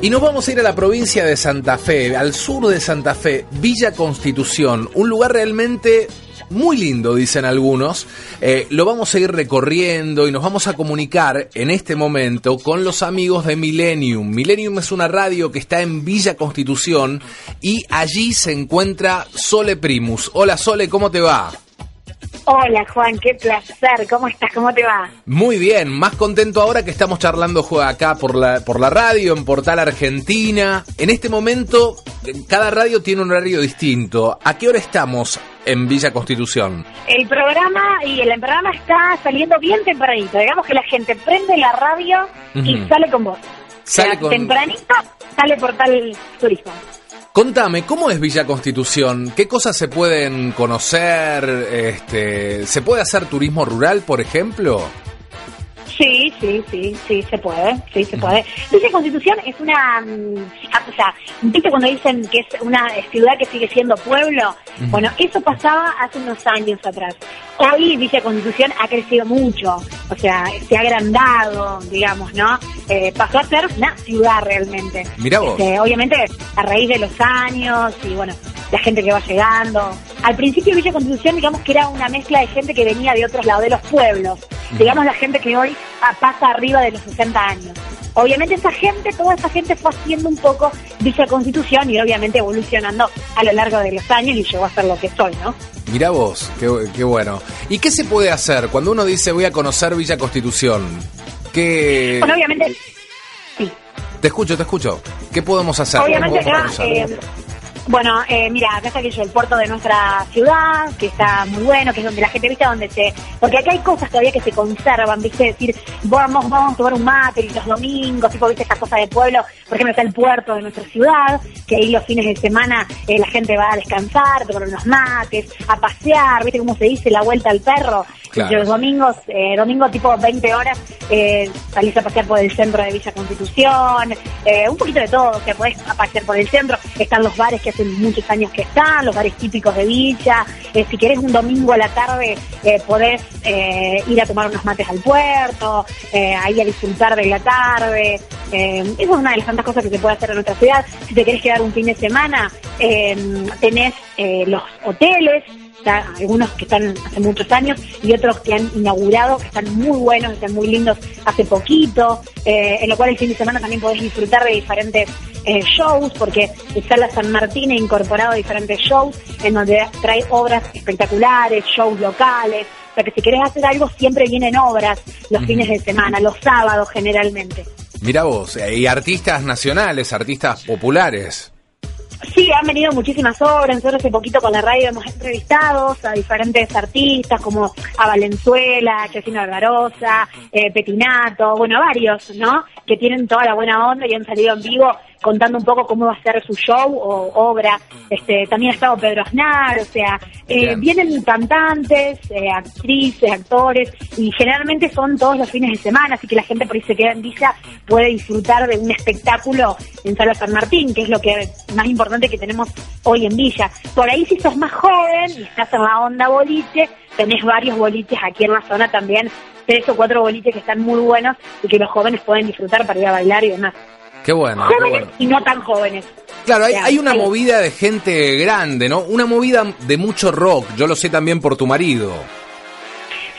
Y nos vamos a ir a la provincia de Santa Fe, al sur de Santa Fe, Villa Constitución, un lugar realmente muy lindo, dicen algunos. Eh, lo vamos a ir recorriendo y nos vamos a comunicar en este momento con los amigos de Millennium. Millennium es una radio que está en Villa Constitución y allí se encuentra Sole Primus. Hola Sole, ¿cómo te va? Hola Juan, qué placer. ¿Cómo estás? ¿Cómo te va? Muy bien, más contento ahora que estamos charlando acá por la, por la radio, en Portal Argentina. En este momento, cada radio tiene un horario distinto. ¿A qué hora estamos en Villa Constitución? El programa y el programa está saliendo bien tempranito. Digamos que la gente prende la radio y sale con vos. Sale con... Tempranito sale Portal Turismo. Contame, ¿cómo es Villa Constitución? ¿Qué cosas se pueden conocer? Este, ¿Se puede hacer turismo rural, por ejemplo? Sí, sí, sí, sí, se puede, sí, se puede. Villa Constitución es una, mm, o sea, ¿viste cuando dicen que es una ciudad que sigue siendo pueblo? Bueno, eso pasaba hace unos años atrás. Hoy Villa Constitución ha crecido mucho, o sea, se ha agrandado, digamos, ¿no? Eh, pasó a ser una ciudad realmente. Mira vos. Este, obviamente a raíz de los años y bueno, la gente que va llegando. Al principio Villa Constitución, digamos que era una mezcla de gente que venía de otros lados, de los pueblos. Digamos la gente que hoy pasa arriba de los 60 años. Obviamente esa gente, toda esa gente fue haciendo un poco Villa Constitución y obviamente evolucionando a lo largo de los años y llegó a ser lo que soy, ¿no? Mira vos, qué, qué bueno. ¿Y qué se puede hacer cuando uno dice voy a conocer Villa Constitución? ¿Qué... Bueno, obviamente, sí. Te escucho, te escucho. ¿Qué podemos hacer? Obviamente ¿Cómo acá, bueno, eh, mira, acá está aquello, el puerto de nuestra ciudad, que está muy bueno, que es donde la gente, viste, donde se... Porque acá hay cosas todavía que se conservan, viste, decir, vamos, vamos a tomar un mate y los domingos, tipo, viste, esas cosas de pueblo, por ejemplo, está el puerto de nuestra ciudad, que ahí los fines de semana eh, la gente va a descansar, tomar unos mates, a pasear, viste cómo se dice, la vuelta al perro. Claro. Los domingos, eh, domingo tipo 20 horas, eh, salís a pasear por el centro de Villa Constitución, eh, un poquito de todo, o sea, podés pasear por el centro, están los bares que hacen muchos años que están, los bares típicos de Villa, eh, si querés un domingo a la tarde eh, podés eh, ir a tomar unos mates al puerto, ahí a disfrutar de la tarde, esa es una de las tantas cosas que se puede hacer en nuestra ciudad, si te querés quedar un fin de semana, tenés los hoteles, ya algunos que están hace muchos años y otros que han inaugurado, que están muy buenos, están muy lindos hace poquito, eh, en lo cual el fin de semana también podés disfrutar de diferentes eh, shows, porque está la San Martín ha incorporado diferentes shows en donde trae obras espectaculares, shows locales, o sea que si querés hacer algo siempre vienen obras los fines de semana, los sábados generalmente. Mira vos, eh, y artistas nacionales, artistas populares. Sí, han venido muchísimas obras. Nosotros hace poquito con la radio hemos entrevistado a diferentes artistas como a Valenzuela, a Chesina Barbarosa, eh, Petinato, bueno, varios, ¿no? Que tienen toda la buena onda y han salido en vivo contando un poco cómo va a ser su show o obra. Este, también ha estado Pedro Aznar, o sea, eh, vienen cantantes, eh, actrices, actores, y generalmente son todos los fines de semana, así que la gente por ahí se queda en Villa, puede disfrutar de un espectáculo en Sala San Martín, que es lo que más importante que tenemos hoy en Villa. Por ahí si sos más joven y estás en la onda boliche, tenés varios boliches aquí en la zona también, tres o cuatro boliches que están muy buenos y que los jóvenes pueden disfrutar para ir a bailar y demás. Qué bueno, qué Jóvenes bueno. y no tan jóvenes. Claro, hay, O sea, hay una hay- movida de gente grande, ¿no? Una movida de mucho rock. Yo lo sé también por tu marido.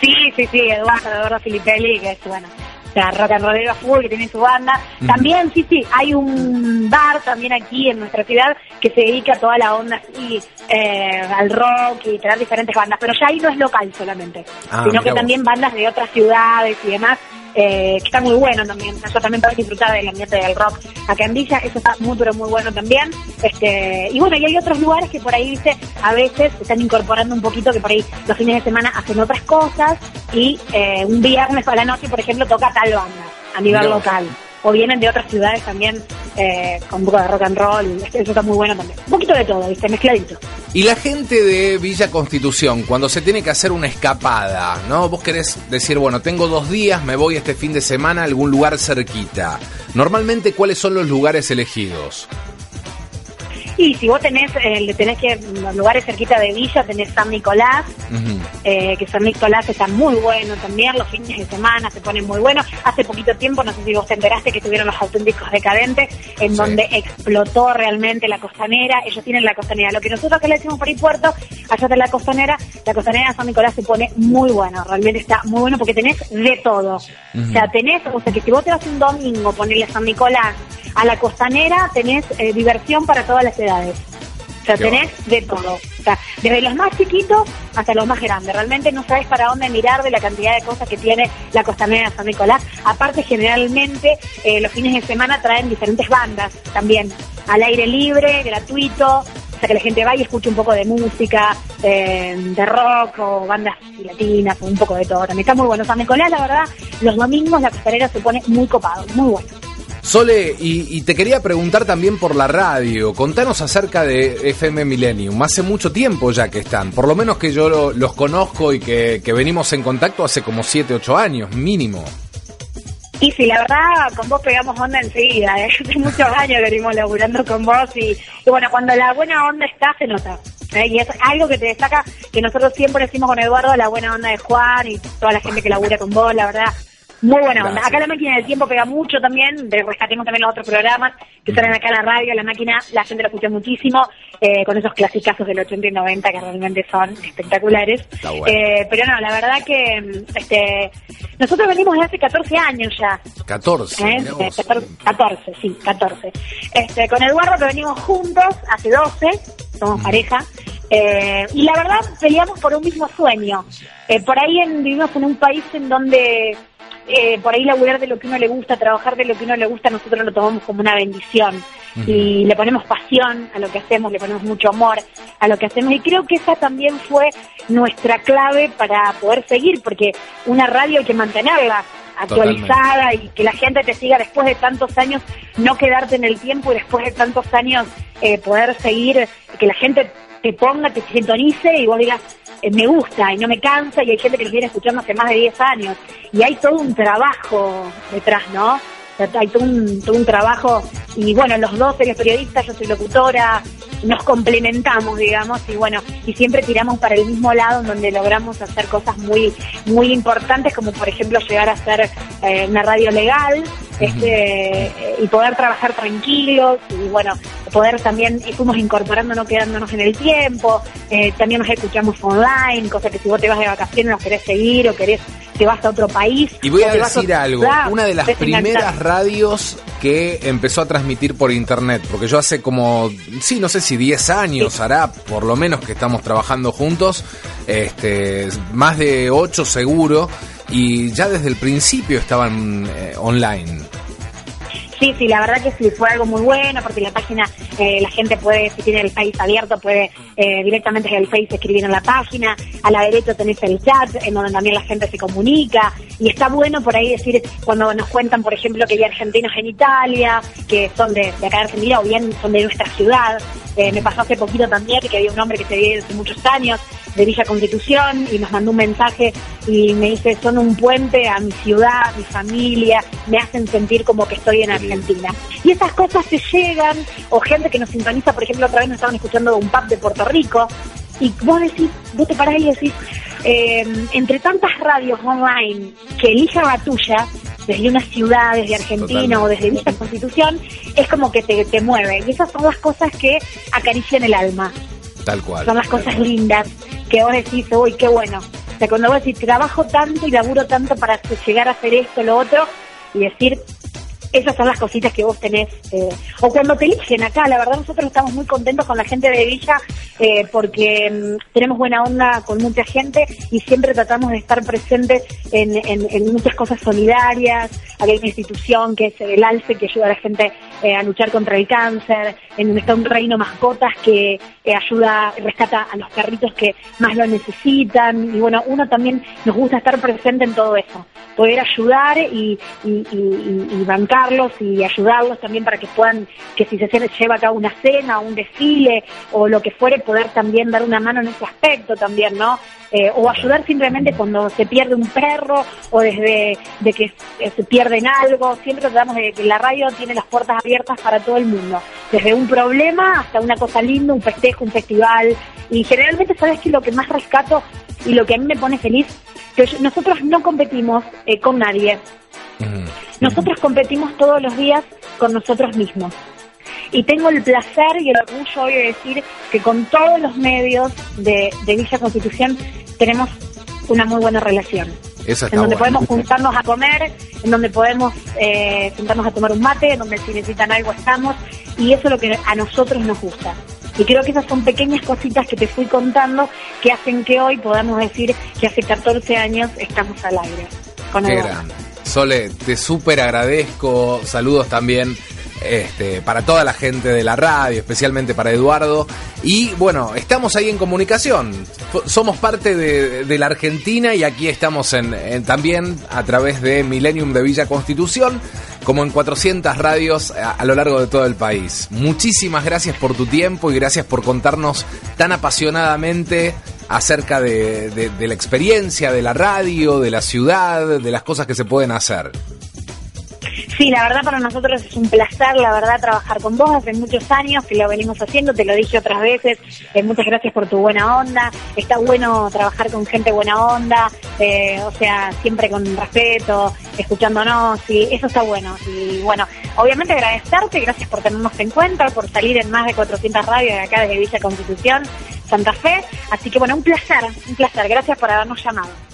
Sí, sí, sí, Eduardo, Eduardo Filipelli, que es, bueno, o sea, rock and rollero a full, que tiene su banda. También, sí, sí, hay un bar también aquí en nuestra ciudad que se dedica a toda la onda así, eh, al rock y traer diferentes bandas, pero ya ahí no es local solamente, Ah, sino que vos. también bandas de otras ciudades y demás. Eh, que está muy bueno también, yo también puedo disfrutar del ambiente del rock acá en Villa, eso está muy pero muy bueno también, este y bueno, y hay otros lugares que por ahí, dice, a veces se están incorporando un poquito, que por ahí los fines de semana hacen otras cosas y eh, un viernes a la noche, por ejemplo, toca tal banda a nivel local. O vienen de otras ciudades también eh, con un poco de rock and roll, eso está muy bueno también. Un poquito de todo, ¿viste? Mezcladito. Y la gente de Villa Constitución, cuando se tiene que hacer una escapada, ¿no? Vos querés decir, bueno, tengo dos días, me voy este fin de semana a algún lugar cerquita. Normalmente, ¿cuáles son los lugares elegidos? Y si vos tenés, eh, tenés que, lugares cerquita de Villa, tenés San Nicolás, eh, que San Nicolás está muy bueno también, los fines de semana se ponen muy buenos. Hace poquito tiempo, no sé si vos te enteraste, que tuvieron los auténticos decadentes, en donde explotó realmente la costanera. Ellos tienen la costanera. Lo que nosotros que le decimos por ahí puerto, allá de la costanera, la costanera de San Nicolás se pone muy bueno, realmente está muy bueno porque tenés de todo. O sea, tenés, o sea, que si vos te vas un domingo, ponerle San Nicolás, a la costanera tenés eh, diversión para todas las edades. O sea, tenés de todo. O sea, desde los más chiquitos hasta los más grandes. Realmente no sabes para dónde mirar de la cantidad de cosas que tiene la costanera de San Nicolás. Aparte, generalmente, eh, los fines de semana traen diferentes bandas también. Al aire libre, gratuito. O sea, que la gente vaya y escuche un poco de música, eh, de rock o bandas latinas un poco de todo. También está muy bueno. San Nicolás, la verdad, los domingos la costanera se pone muy copado, muy bueno. Sole, y, te quería preguntar también por la radio. Contanos acerca de FM Millennium. Hace mucho tiempo ya que están. Por lo menos que yo los conozco y que, venimos en contacto hace como 7, 8 años, mínimo. Y sí, la verdad, con vos pegamos onda enseguida. ¿eh? Hace muchos años que venimos laburando con vos y, bueno, cuando la buena onda está, se nota. ¿eh? Y es algo que te destaca, que nosotros siempre decimos con Eduardo, la buena onda de Juan y toda la gente que labura con vos, la verdad muy buena onda. Acá la máquina del tiempo pega mucho también, rescatemos también los otros programas que salen acá en la radio, la máquina, la gente lo escucha muchísimo, eh, con esos clasicazos del 80 y 90 que realmente son espectaculares. Eh, pero no, la verdad que este nosotros venimos de hace 14 años ya. 14. ¿Eh? 14, sí, 14. Este, con Eduardo que venimos juntos hace 12, somos pareja. Eh, y la verdad peleamos por un mismo sueño. Eh, por ahí en, vivimos en un país en donde eh, por ahí laburar de lo que uno le gusta, trabajar de lo que uno le gusta, nosotros lo tomamos como una bendición. Y le ponemos pasión a lo que hacemos, le ponemos mucho amor a lo que hacemos. Y creo que esa también fue nuestra clave para poder seguir, porque una radio hay que mantenerla actualizada y que la gente te siga después de tantos años, no quedarte en el tiempo y después de tantos años eh, poder seguir, que la gente te ponga, te sintonice y vos digas, me gusta y no me cansa y hay gente que nos viene escuchando hace más de 10 años y hay todo un trabajo detrás, ¿no? hay todo un, todo un trabajo y bueno, los dos eres periodistas, yo soy locutora, nos complementamos, digamos, y bueno, y siempre tiramos para el mismo lado en donde logramos hacer cosas muy, muy importantes, como por ejemplo llegar a ser eh, una radio legal, este, y poder trabajar tranquilos, y bueno, poder también, fuimos incorporando, no quedándonos en el tiempo, eh, también nos escuchamos online, cosa que si vos te vas de vacaciones nos querés seguir o querés te vas a otro país. Y voy a decir algo, una de las primeras radios que empezó a transmitir por internet, porque yo hace como, sí, no sé si 10 años hará, por lo menos que estamos trabajando juntos, este, más de 8 seguro, y ya desde el principio estaban eh, online. Sí, sí, la verdad que sí, fue algo muy bueno porque la página, eh, la gente puede, si tiene el Face abierto, puede eh, directamente en el Face escribir en la página. A la derecha tenés el chat, en donde también la gente se comunica. Y está bueno por ahí decir, cuando nos cuentan, por ejemplo, que hay argentinos en Italia, que son de, de acá de Argentina o bien son de nuestra ciudad. Eh, me pasó hace poquito también que había un hombre que se vive hace muchos años de Villa Constitución y nos mandó un mensaje y me dice, son un puente a mi ciudad, mi familia, me hacen sentir como que estoy en Argentina. Y esas cosas se llegan, o gente que nos sintoniza, por ejemplo, otra vez nos estaban escuchando de un pub de Puerto Rico, y vos decís, vos te parás y decís, eh, entre tantas radios online que elijan la tuya, desde una ciudad, desde Argentina o desde Villa Constitución, es como que te, te mueve. Y esas son las cosas que acarician el alma. Tal cual. Son las cosas lindas que vos decís, uy, qué bueno. O sea, cuando vos decís, trabajo tanto y laburo tanto para llegar a hacer esto, lo otro, y decir, esas son las cositas que vos tenés. Eh, o cuando te eligen acá, la verdad nosotros estamos muy contentos con la gente de Villa eh, porque mm, tenemos buena onda con mucha gente y siempre tratamos de estar presentes en, en, muchas cosas solidarias. Hay una institución que es el ALCE que ayuda a la gente eh, a luchar contra el cáncer, en donde está un reino mascotas que ayuda, rescata a los perritos que más lo necesitan. Y bueno, uno también nos gusta estar presente en todo eso, poder ayudar y, y bancar acompañarlos y ayudarlos también para que puedan, que si se lleva a cabo una cena, un desfile o lo que fuere, poder también dar una mano en ese aspecto también, ¿no? Eh, o ayudar simplemente cuando se pierde un perro o desde de que se pierden algo. Siempre tratamos de que la radio tiene las puertas abiertas para todo el mundo, desde un problema hasta una cosa linda, un festejo, un festival. Y generalmente, ¿sabes que Lo que más rescato y lo que a mí me pone feliz, que nosotros no competimos eh, con nadie. Nosotros competimos todos los días con nosotros mismos. Y tengo el placer y el orgullo hoy de decir que con todos los medios de, Villa Constitución tenemos una muy buena relación. en donde podemos juntarnos a comer, en donde podemos eh, juntarnos a tomar un mate, en donde si necesitan algo estamos, y eso es lo que a nosotros nos gusta. Y creo que esas son pequeñas cositas que te fui contando que hacen que hoy podamos decir que hace 14 años estamos al aire. Con Qué grande. Sole, te súper agradezco. Saludos también este, para toda la gente de la radio, especialmente para Eduardo. Y bueno, estamos ahí en comunicación. Somos parte de, la Argentina y aquí estamos en, también a través de Millennium de Villa Constitución, como en 400 radios a, lo largo de todo el país. Muchísimas gracias por tu tiempo y gracias por contarnos tan apasionadamente acerca de la experiencia de la radio, de la ciudad, de las cosas que se pueden hacer. Sí, la verdad para nosotros es un placer, la verdad, trabajar con vos hace muchos años que lo venimos haciendo, te lo dije otras veces, eh, muchas gracias por tu buena onda, está bueno trabajar con gente buena onda, eh, o sea, siempre con respeto, escuchándonos, y eso está bueno. Y bueno, obviamente agradecerte, gracias por tenernos en cuenta, por salir en más de 400 radios de acá desde Villa Constitución, Santa Fe, así que bueno, un placer, un placer, gracias por habernos llamado.